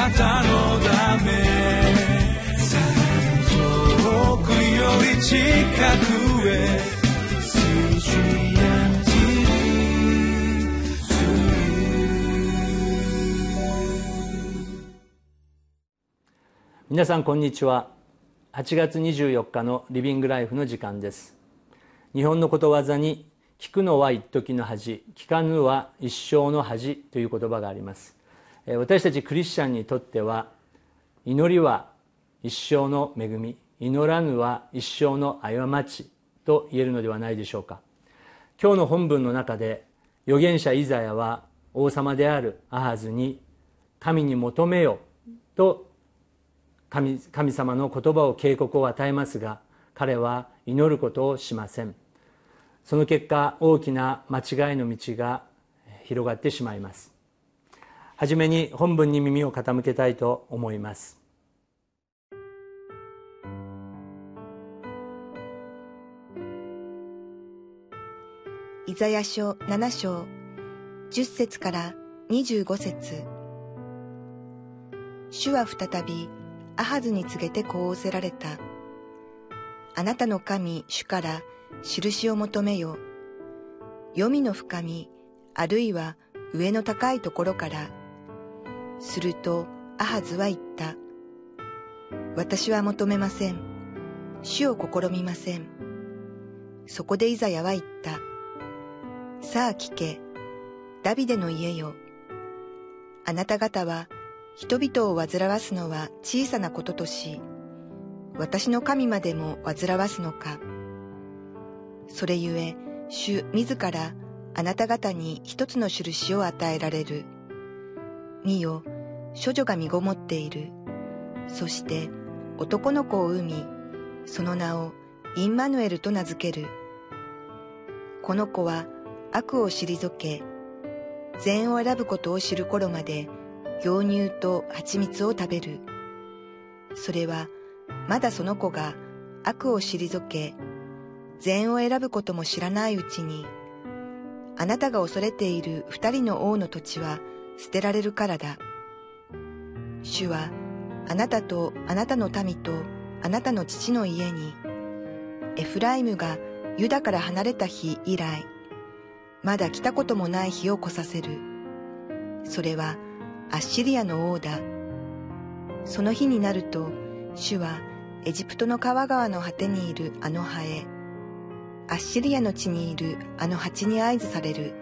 なたのため遠くより近くへ皆さんこんにちは。8月24日のリビングライフの時間です。日本のことわざに聞くのは一時の恥聞かぬは一生の恥という言葉があります。私たちクリスチャンにとっては祈りは一生の恵み祈らぬは一生の過ちと言えるのではないでしょうか。今日の本文の中で預言者イザヤは王様であるアハズに神に求めよと神神様の言葉を警告を与えますが彼は祈ることをしません。その結果大きな間違いの道が広がってしまいます。はじめに本文に耳を傾けたいと思いますイザヤ書7章10節から25節主は再びアハズに告げてこう仰せられた。あなたの神、主から印を求めよ。黄泉の深み、あるいは上の高いところから。すると、アハズは言った。私は求めません。主を試みません。そこでイザヤは言った。さあ聞け、ダビデの家よ。あなた方は人々を煩わすのは小さなこととし、私の神までも煩わすのか。それゆえ、主自らあなた方に一つの印を与えられる。見よ、処女が身ごもっている。そして男の子を産み、その名をインマヌエルと名付ける。この子は悪を退け、善を選ぶことを知る頃まで牛乳と蜂蜜を食べる。それはまだその子が悪を退け、善を選ぶことも知らないうちに、あなたが恐れている二人の王の土地は捨てられるからだ。主はあなたとあなたの民とあなたの父の家に、エフライムがユダから離れた日以来、まだ来たこともない日を来させる。それはアッシリアの王だ。その日になると、主はエジプトの川川の果てにいるあの葉へ、アッシリアの地にいるあの蜂に合図される。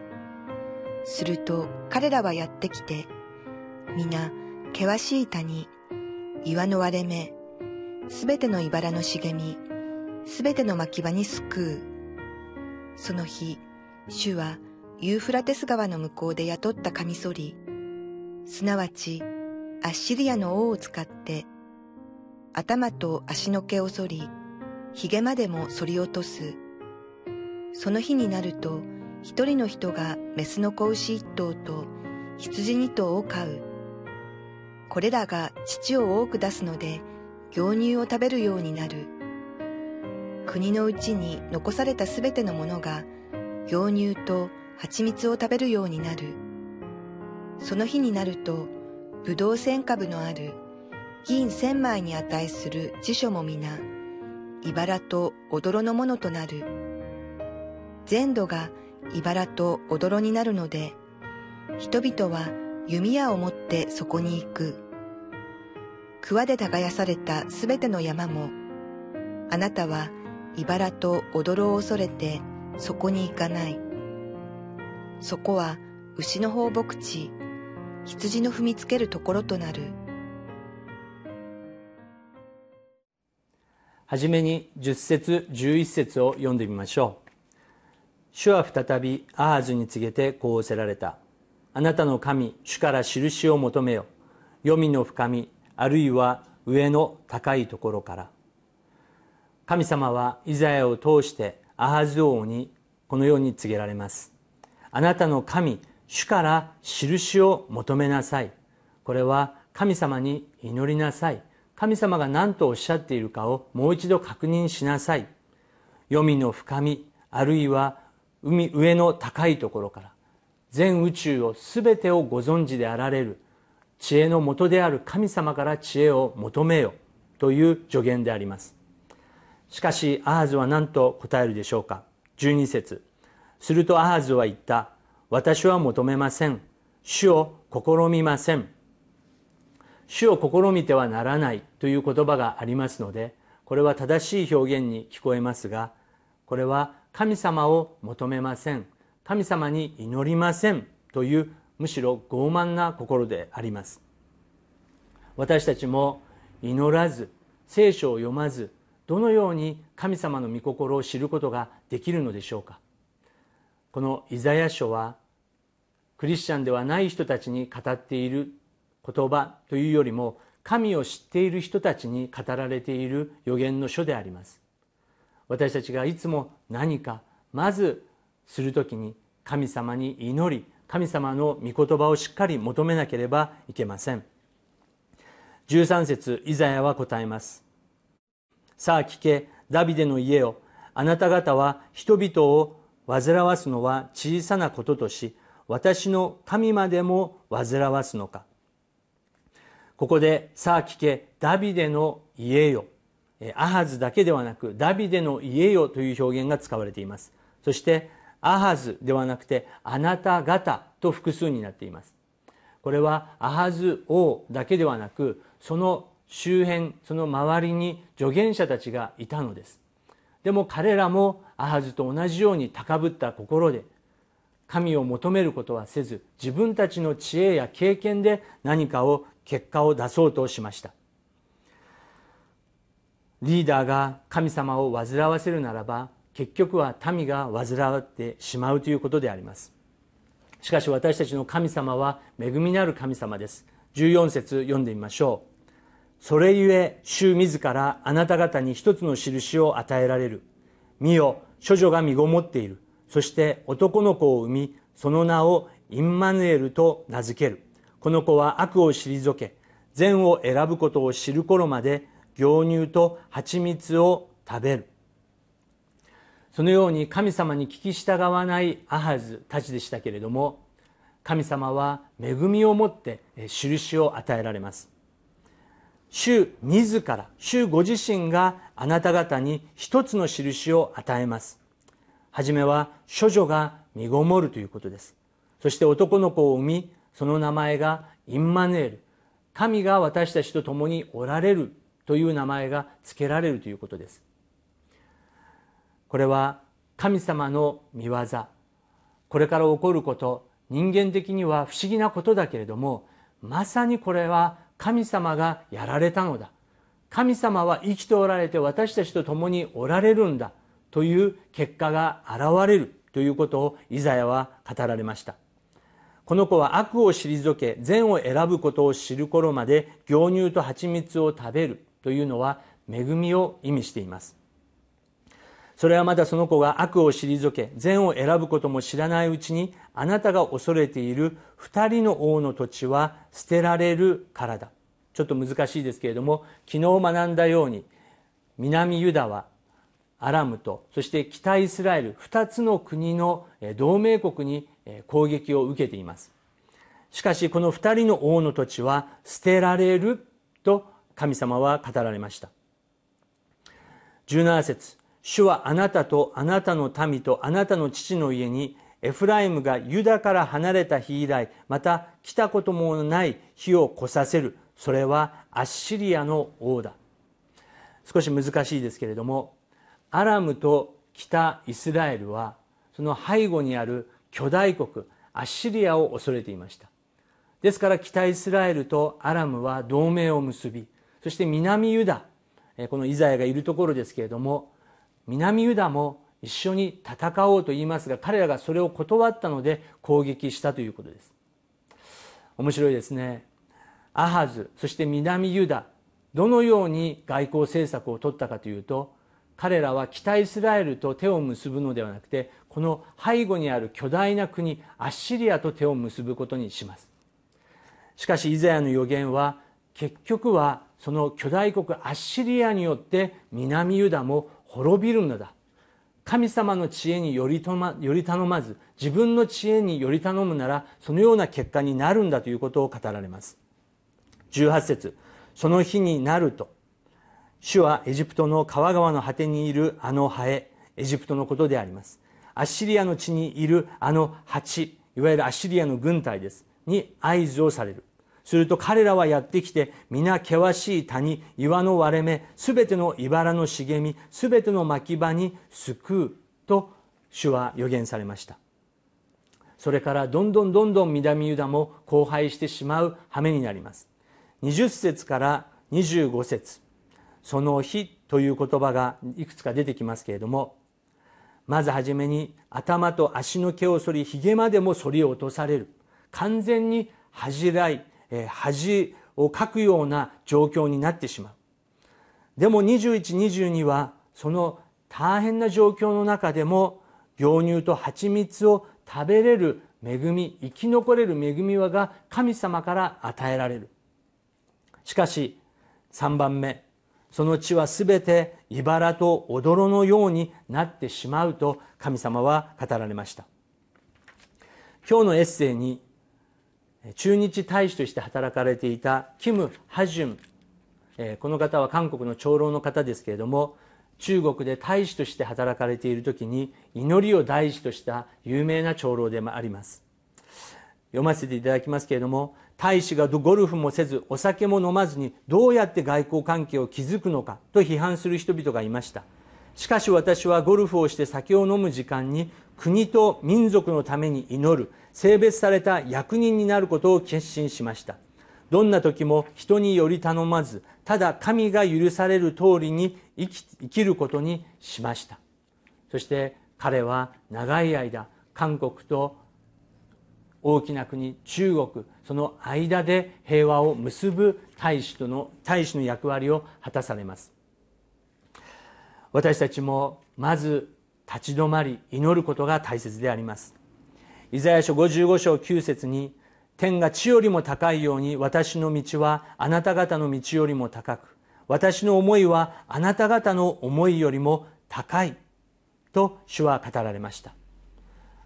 すると彼らはやってきて、皆、険しい谷、岩の割れ目、すべての茨の茂み、すべての牧場に救う。その日、主はユーフラテス川の向こうで雇ったカミソリ、すなわちアッシリアの王を使って頭と足の毛を剃り、髭までも剃り落とす。その日になると、一人の人がメスの子牛一頭と羊二頭を飼う。これらが乳を多く出すので、牛乳を食べるようになる。国のうちに残されたすべてのものが、牛乳と蜂蜜を食べるようになる。その日になると、ブドウ千株のある銀千枚に値する辞書も皆、茨と踊のものとなる。全土が茨と踊になるので、人々は弓矢を持ってそこに行く。桑で耕されたすべての山も、あなたは茨と踊を恐れてそこに行かない。そこは牛の放牧地、羊の踏みつけるところとなる。はじめに10節11節を読んでみましょう。主は再びアーズに告げてこうおせられた。あなたの神、主から印を求めよ。黄泉の深み、あるいは上の高いところから。神様はイザヤを通してアハズ王にこのように告げられます。あなたの神、主から印を求めなさいこれは神様に祈りなさい神様が何とおっしゃっているかをもう一度確認しなさい黄泉の深みあるいは海上の高いところから全宇宙を全てをご存知であられる知恵の元である神様から知恵を求めよという助言であります。しかしアハズは何と答えるでしょうか。12節。するとアハズは言った。私は求めません。主を試みません。主を試みてはならない。という言葉がありますのでこれは正しい表現に聞こえますがこれは神様を求めません。神様に祈りませんというむしろ傲慢な心であります。私たちも祈らず聖書を読まずどのように神様の御心を知ることができるのでしょうか。このイザヤ書はクリスチャンではない人たちに語っている言葉というよりも神を知っている人たちに語られている予言の書であります。私たちがいつも何かまずする時に神様に祈り神様の御言葉をしっかり求めなければいけません。13節イザヤは答えます。さあ聞けダビデの家をあなた方は人々を煩わすのは小さなこととし私の神までも煩わすのか。ここでさあ聞けダビデの家よ。アハズだけではなくダビデの家よという表現が使われています。そしてアハズではなくてあなた方と複数になっています。これはアハズ王だけではなくその周辺その周りに助言者たちがいたのです。でも彼らもアハズと同じように高ぶった心で神を求めることはせず自分たちの知恵や経験で何かを結果を出そうとしました。リーダーが神様を煩わせるならば結局は民が煩わってしまうということであります。しかし私たちの神様は恵みのある神様です。14節読んでみましょう。それゆえ主自らあなた方に一つの印を与えられる。見よ処女が身ごもっている。そして男の子を産みその名をインマヌエルと名付ける。この子は悪を退け善を選ぶことを知る頃まで牛乳と蜂蜜を食べる。そのように神様に聞き従わないアハズたちでしたけれども神様は恵みをもって印を与えられます。主自ら主ご自身があなた方に一つの印を与えます。はじめは処女が身ごもるということです。そして男の子を産みその名前がインマネール。神が私たちと共におられるという名前が付けられるということです。これは神様の見業。これから起こること人間的には不思議なことだけれどもまさにこれは神様がやられたのだ。神様は生きておられて私たちと共におられるんだという結果が現れるということをイザヤは語られました。この子は悪を退け善を選ぶことを知る頃まで牛乳と蜂蜜を食べるというのは恵みを意味しています。それはまだその子が悪を退け善を選ぶことも知らないうちにあなたが恐れている二人の王の土地は捨てられるからだ。ちょっと難しいですけれども昨日学んだように南ユダはアラムとそして北イスラエル2つの国の同盟国に攻撃を受けています。しかしこの2人の王の土地は捨てられると神様は語られました。17節。主はあなたとあなたの民とあなたの父の家にエフライムがユダから離れた日以来また来たこともない日を来させる。それはアッシリアの王だ。少し難しいですけれどもアラムと北イスラエルはその背後にある巨大国アッシリアを恐れていました。ですから北イスラエルとアラムは同盟を結びそして南ユダこのイザヤがいるところですけれども南ユダも一緒に戦おうと言いますが彼らがそれを断ったので攻撃したということです。面白いですね。アハズそして南ユダどのように外交政策を取ったかというと彼らは北イスラエルと手を結ぶのではなくてこの背後にある巨大な国アッシリアと手を結ぶことにします。しかしイザヤの予言は結局はその巨大国アッシリアによって南ユダも滅びるのだ。神様の知恵によりと、ま、より頼まず自分の知恵により頼むならそのような結果になるんだということを語られます。18節その日になると主はエジプトの川川の果てにいるあのハエエジプトのことであります。アッシリアの地にいるあの蜂いわゆるアッシリアの軍隊ですに合図をされる。すると彼らはやってきて皆険しい谷岩の割れ目すべての茨の茂みすべての牧場に救うと主は予言されました。それからどんどんどんどん南ユダも荒廃してしまう羽目になります。20節から25節。その日という言葉がいくつか出てきますけれどもまずはじめに頭と足の毛を剃りひげまでも剃り落とされる。完全に恥じらい恥をかくような状況になってしまう。でも2122はその大変な状況の中でも牛乳と蜂蜜を食べれる恵み生き残れる恵みはが神様から与えられる。しかし3番目その地はすべて茨と踊のようになってしまうと神様は語られました。今日のエッセイに駐日大使として働かれていたキム・ハジュン。この方は韓国の長老の方ですけれども中国で大使として働かれている時に祈りを大事とした有名な長老でもあります。読ませていただきますけれども大使がゴルフもせずお酒も飲まずにどうやって外交関係を築くのかと批判する人々がいました。しかし私はゴルフをして酒を飲む時間に国と民族のために祈る性別された役人になることを決心しました。どんな時も人により頼まずただ神が許される通りに生き生きることにしました。そして彼は長い間韓国と大きな国中国その間で平和を結ぶ大使との大使の役割を果たされます。私たちもまず立ち止まり祈ることが大切であります。イザヤ書55章9節に天が地よりも高いように私の道はあなた方の道よりも高く私の思いはあなた方の思いよりも高いと主は語られました。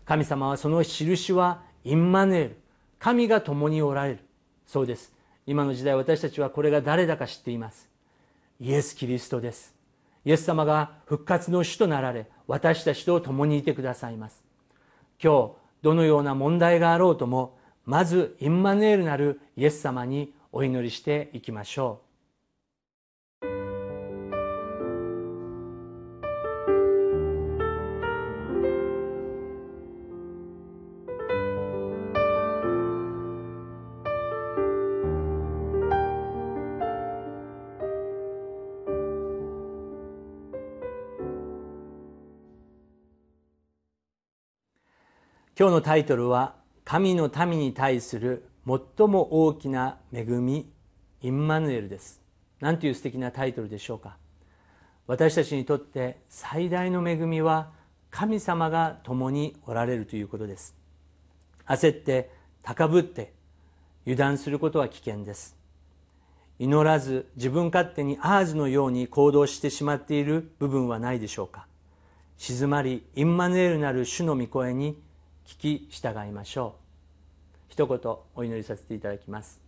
神様はその印はインマネール神が共におられる。そうです。今の時代私たちはこれが誰だか知っています。イエス・キリストです。イエス様が復活の主となられ私たちと共にいてくださいます。今日どのような問題があろうともまずインマヌエルなるイエス様にお祈りしていきましょう。今日のタイトルは神の民に対する最も大きな恵みインマヌエルです。何という素敵なタイトルでしょうか。私たちにとって最大の恵みは神様が共におられるということです。焦って高ぶって油断することは危険です。祈らず自分勝手にアーズのように行動してしまっている部分はないでしょうか。静まりインマヌエルなる主の御声に聞き従いましょう。一言お祈りさせていただきます。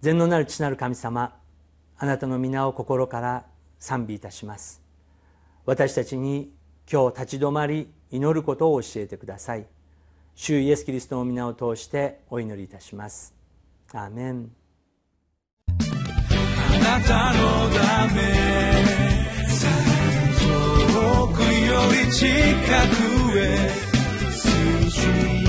全能なる父なる神様あなたの皆を心から賛美いたします。私たちに今日立ち止まり祈ることを教えてください。主イエス・キリストの皆を通してお祈りいたします。アーメン。あなたのため遠くより近くへ Street.